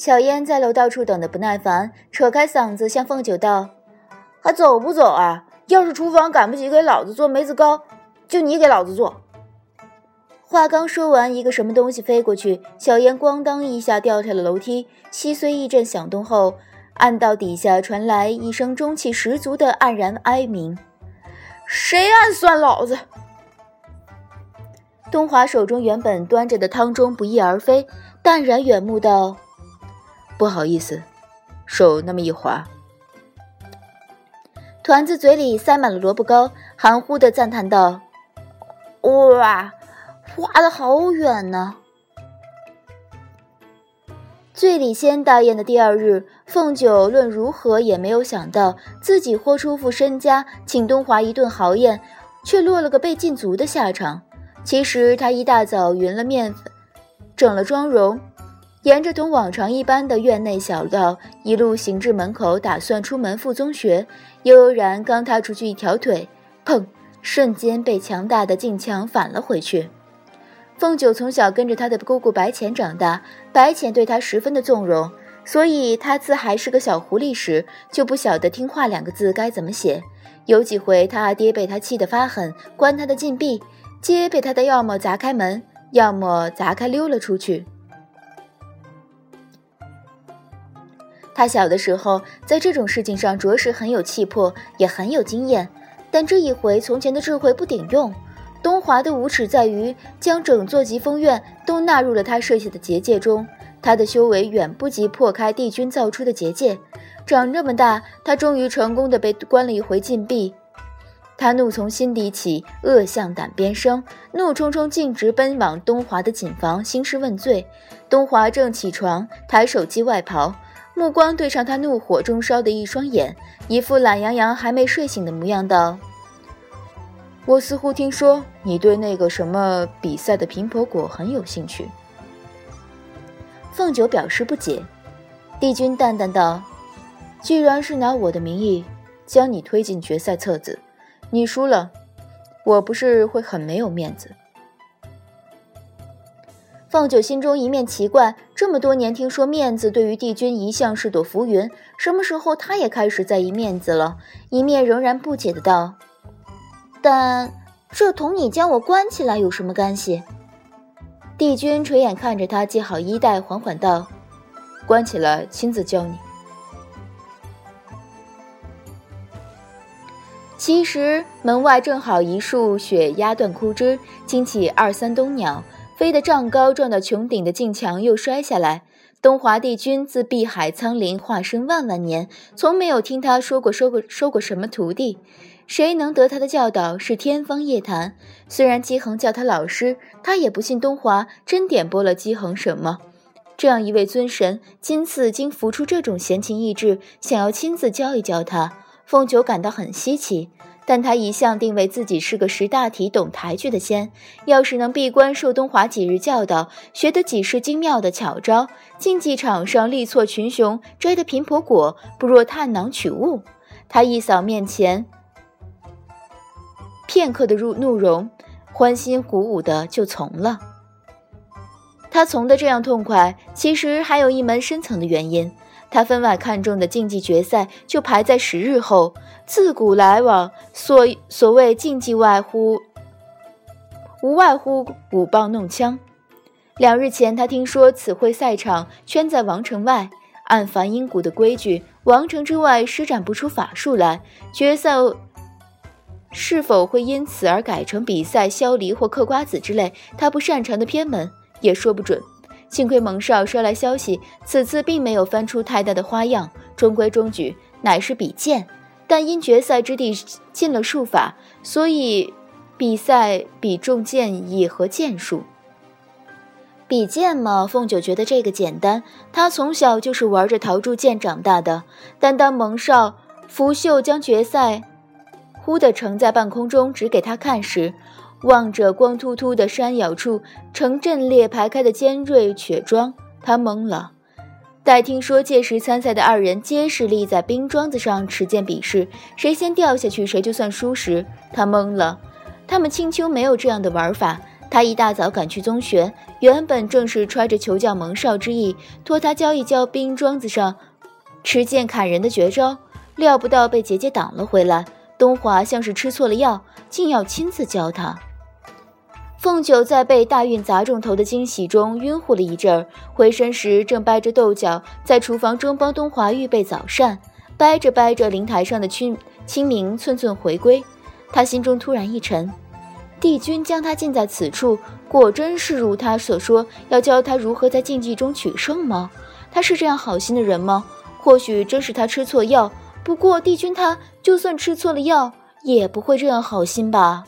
小燕在楼道处等得不耐烦，扯开嗓子向凤九道：“还走不走啊？要是厨房赶不及给老子做梅子糕，就你给老子做。”话刚说完，一个什么东西飞过去，小燕咣当一下掉下了楼梯，稀碎一阵响动后，暗道底下传来一声中气十足的黯然哀鸣：“谁暗算老子？”东华手中原本端着的汤盅不翼而飞，淡然远目道。不好意思，手那么一滑。团子嘴里塞满了萝卜糕，含糊的赞叹道：“哇，滑的好远呢！”醉里仙大宴的第二日，凤九论如何也没有想到，自己豁出副身家请东华一顿豪宴，却落了个被禁足的下场。其实他一大早匀了面粉，整了妆容。沿着同往常一般的院内小道一路行至门口，打算出门赴宗学。悠悠然刚踏出去一条腿，砰！瞬间被强大的劲墙反了回去。凤九从小跟着他的姑姑白浅长大，白浅对他十分的纵容，所以他自还是个小狐狸时，就不晓得“听话”两个字该怎么写。有几回他阿爹被他气得发狠，关他的禁闭，皆被他的要么砸开门，要么砸开溜了出去。他小的时候，在这种事情上着实很有气魄，也很有经验。但这一回，从前的智慧不顶用。东华的无耻在于将整座疾风院都纳入了他设下的结界中，他的修为远不及破开帝君造出的结界。长这么大，他终于成功的被关了一回禁闭。他怒从心底起，恶向胆边生，怒冲冲径直奔往东华的寝房，兴师问罪。东华正起床，抬手系外袍。目光对上他怒火中烧的一双眼，一副懒洋洋还没睡醒的模样，道：“我似乎听说你对那个什么比赛的平婆果很有兴趣。”凤九表示不解，帝君淡淡道：“既然是拿我的名义将你推进决赛册子，你输了，我不是会很没有面子？”凤九心中一面奇怪，这么多年听说面子对于帝君一向是朵浮云，什么时候他也开始在意面子了？一面仍然不解的道：“但这同你将我关起来有什么干系？”帝君垂眼看着他系好衣带，缓缓道：“关起来，亲自教你。”其实门外正好一束雪压断枯枝，惊起二三冬鸟。飞得丈高，撞到穹顶的镜墙又摔下来。东华帝君自碧海苍林化身万万年，从没有听他说过收过收过什么徒弟。谁能得他的教导是天方夜谭。虽然姬恒叫他老师，他也不信东华真点拨了姬恒什么。这样一位尊神，今次竟浮出这种闲情逸致，想要亲自教一教他，凤九感到很稀奇。但他一向定位自己是个识大体、懂抬举的仙，要是能闭关受东华几日教导，学得几式精妙的巧招，竞技场上力挫群雄，摘得贫婆果，不若探囊取物。他一扫面前片刻的怒怒容，欢欣鼓舞的就从了。他从的这样痛快，其实还有一门深层的原因。他分外看重的竞技决赛，就排在十日后。自古来往，所所谓竞技外乎，无外乎舞棒弄枪。两日前，他听说此会赛场圈在王城外，按梵音谷的规矩，王城之外施展不出法术来。决赛是否会因此而改成比赛削梨或嗑瓜子之类他不擅长的偏门，也说不准。幸亏蒙少捎来消息，此次并没有翻出太大的花样，中规中矩，乃是比剑。但因决赛之地禁了术法，所以比赛比重剑意和剑术。比剑嘛，凤九觉得这个简单，他从小就是玩着陶铸剑长大的。但当蒙少拂袖将决赛忽地呈在半空中指给他看时，望着光秃秃的山咬处呈阵列排开的尖锐雪桩，他懵了。待听说届时参赛的二人皆是立在冰桩子上持剑比试，谁先掉下去谁就算输时，他懵了。他们青丘没有这样的玩法，他一大早赶去宗学，原本正是揣着求教蒙少之意，托他教一教冰桩子上持剑砍人的绝招，料不到被姐姐挡了回来。东华像是吃错了药，竟要亲自教他。凤九在被大运砸中头的惊喜中晕乎了一阵儿，回身时正掰着豆角在厨房中帮东华预备早膳，掰着掰着，灵台上的清清明寸寸回归，他心中突然一沉。帝君将他禁在此处，果真是如他所说，要教他如何在竞技中取胜吗？他是这样好心的人吗？或许真是他吃错药。不过帝君他就算吃错了药，也不会这样好心吧？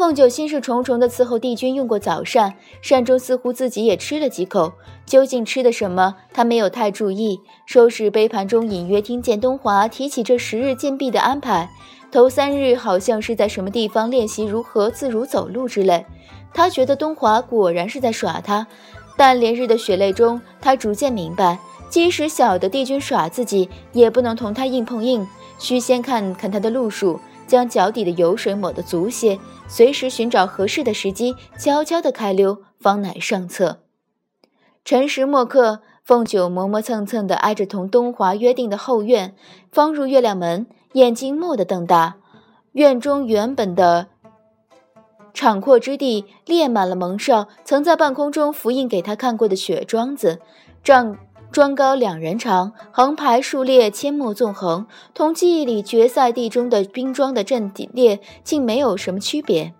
凤九心事重重地伺候帝君用过早膳，膳中似乎自己也吃了几口，究竟吃的什么，他没有太注意。收拾杯盘中，隐约听见东华提起这十日禁闭的安排。头三日好像是在什么地方练习如何自如走路之类，他觉得东华果然是在耍他。但连日的血泪中，他逐渐明白，即使晓得帝君耍自己，也不能同他硬碰硬，需先看看他的路数，将脚底的油水抹得足些，随时寻找合适的时机，悄悄地开溜，方乃上策。辰时末刻，凤九磨磨蹭蹭地挨着同东华约定的后院，方入月亮门。眼睛蓦地瞪大，院中原本的敞阔之地列满了蒙少曾在半空中复印给他看过的雪桩子，丈桩高两人长，横排竖列，阡陌纵横，同记忆里决赛地中的冰桩的阵列竟没有什么区别。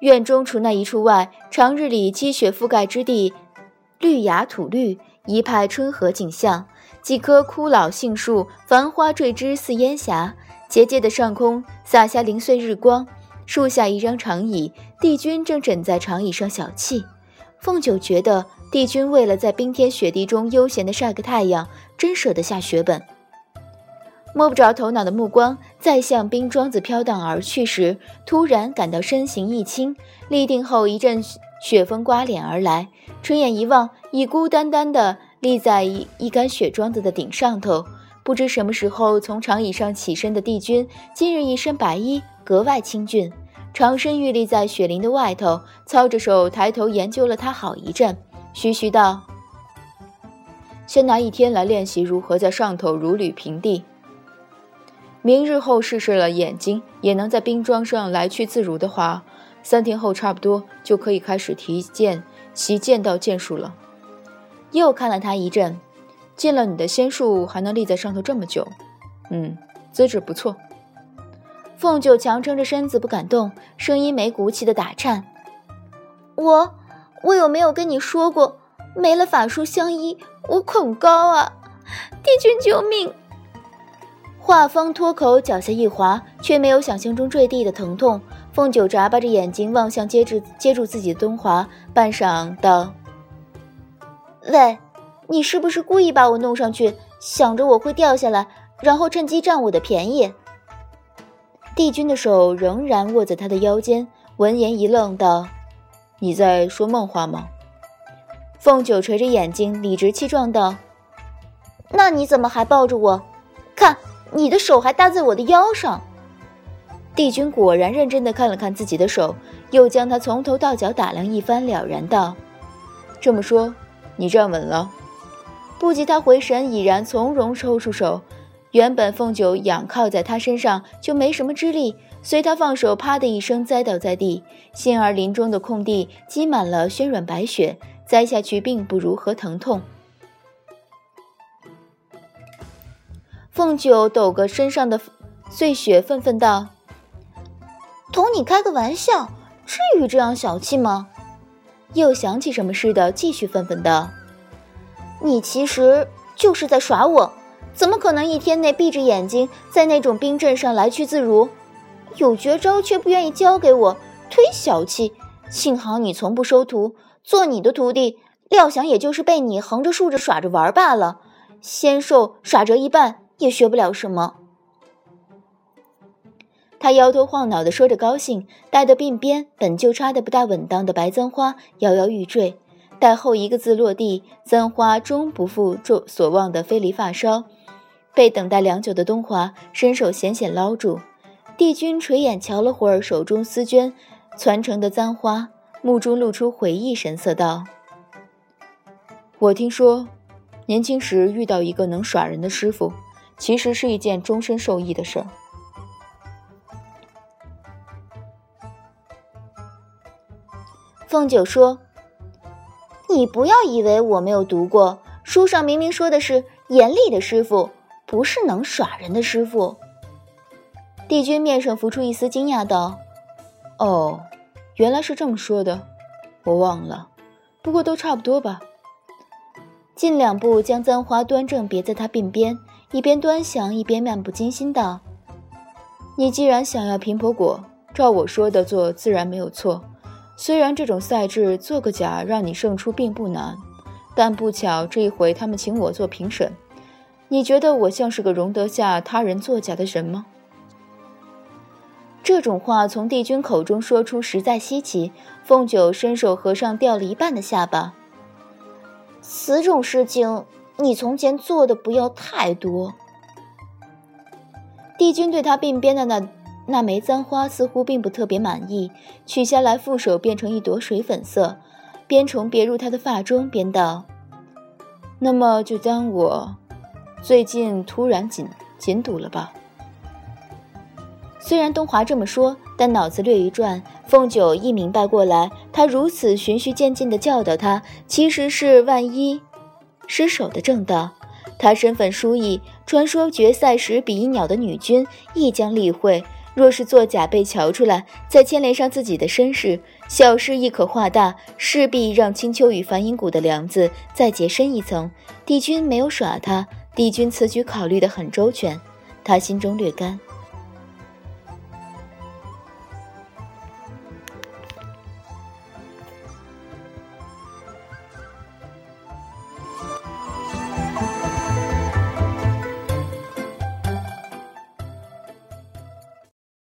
院中除那一处外，长日里积雪覆盖之地，绿芽土绿，一派春和景象。几棵枯老杏树，繁花坠枝似烟霞。结界的上空洒下零碎日光。树下一张长椅，帝君正枕在长椅上小憩。凤九觉得帝君为了在冰天雪地中悠闲地晒个太阳，真舍得下血本。摸不着头脑的目光再向冰桩子飘荡而去时，突然感到身形一轻，立定后一阵雪风刮脸而来，垂眼一望，已孤单单的。立在一一杆雪桩子的顶上头，不知什么时候从长椅上起身的帝君，今日一身白衣，格外清俊。长身玉立在雪林的外头，操着手抬头研究了他好一阵，徐徐道：“先拿一天来练习如何在上头如履平地。明日后试试了眼睛也能在冰桩上来去自如的话，三天后差不多就可以开始提剑习剑道剑术了。”又看了他一阵，进了你的仙术还能立在上头这么久，嗯，资质不错。凤九强撑着身子不敢动，声音没骨气的打颤。我，我有没有跟你说过，没了法术相依，我恐高啊！帝君救命！话方脱口，脚下一滑，却没有想象中坠地的疼痛。凤九眨巴着眼睛望向接住接住自己的东华，半晌道。喂，你是不是故意把我弄上去，想着我会掉下来，然后趁机占我的便宜？帝君的手仍然握在他的腰间，闻言一愣，道：“你在说梦话吗？”凤九垂着眼睛，理直气壮道：“那你怎么还抱着我？看，你的手还搭在我的腰上。”帝君果然认真的看了看自己的手，又将他从头到脚打量一番，了然道：“这么说。”你站稳了，不及他回神，已然从容抽出手。原本凤九仰靠在他身上就没什么之力，随他放手，啪的一声栽倒在地。杏儿林中的空地积满了轩软白雪，栽下去并不如何疼痛。凤九抖个身上的碎雪，愤愤道：“同你开个玩笑，至于这样小气吗？”又想起什么似的，继续愤愤道：“你其实就是在耍我，怎么可能一天内闭着眼睛在那种冰阵上来去自如？有绝招却不愿意教给我，忒小气！幸好你从不收徒，做你的徒弟，料想也就是被你横着竖着耍着玩罢了。仙兽耍折一半，也学不了什么。”他摇头晃脑地说着，高兴，戴的鬓边本就插得不大稳当的白簪花摇摇欲坠，待后一个字落地，簪花终不负众所望的飞离发梢，被等待良久的东华伸手险险捞住。帝君垂眼瞧了会儿手中丝绢，攒成的簪花，目中露出回忆神色，道：“我听说，年轻时遇到一个能耍人的师傅，其实是一件终身受益的事儿。”凤九说：“你不要以为我没有读过，书上明明说的是严厉的师傅，不是能耍人的师傅。”帝君面上浮出一丝惊讶，道：“哦，原来是这么说的，我忘了。不过都差不多吧。”进两步将簪花端正别在他鬓边，一边端详一边漫不经心道：“你既然想要平婆果，照我说的做，自然没有错。”虽然这种赛制做个假让你胜出并不难，但不巧这一回他们请我做评审，你觉得我像是个容得下他人作假的人吗？这种话从帝君口中说出实在稀奇。凤九伸手合上掉了一半的下巴。此种事情你从前做的不要太多。帝君对他鬓边的那。那枚簪花似乎并不特别满意，取下来负手变成一朵水粉色，边重别入他的发中，边道：“那么就当我最近突然紧紧堵了吧。”虽然东华这么说，但脑子略一转，凤九一明白过来，他如此循序渐进的教导他，其实是万一失手的正道。他身份殊异，传说决赛时比翼鸟的女君亦将例会。若是作假被瞧出来，再牵连上自己的身世，小事亦可化大，势必让青丘与梵音谷的梁子再结深一层。帝君没有耍他，帝君此举考虑得很周全，他心中略甘。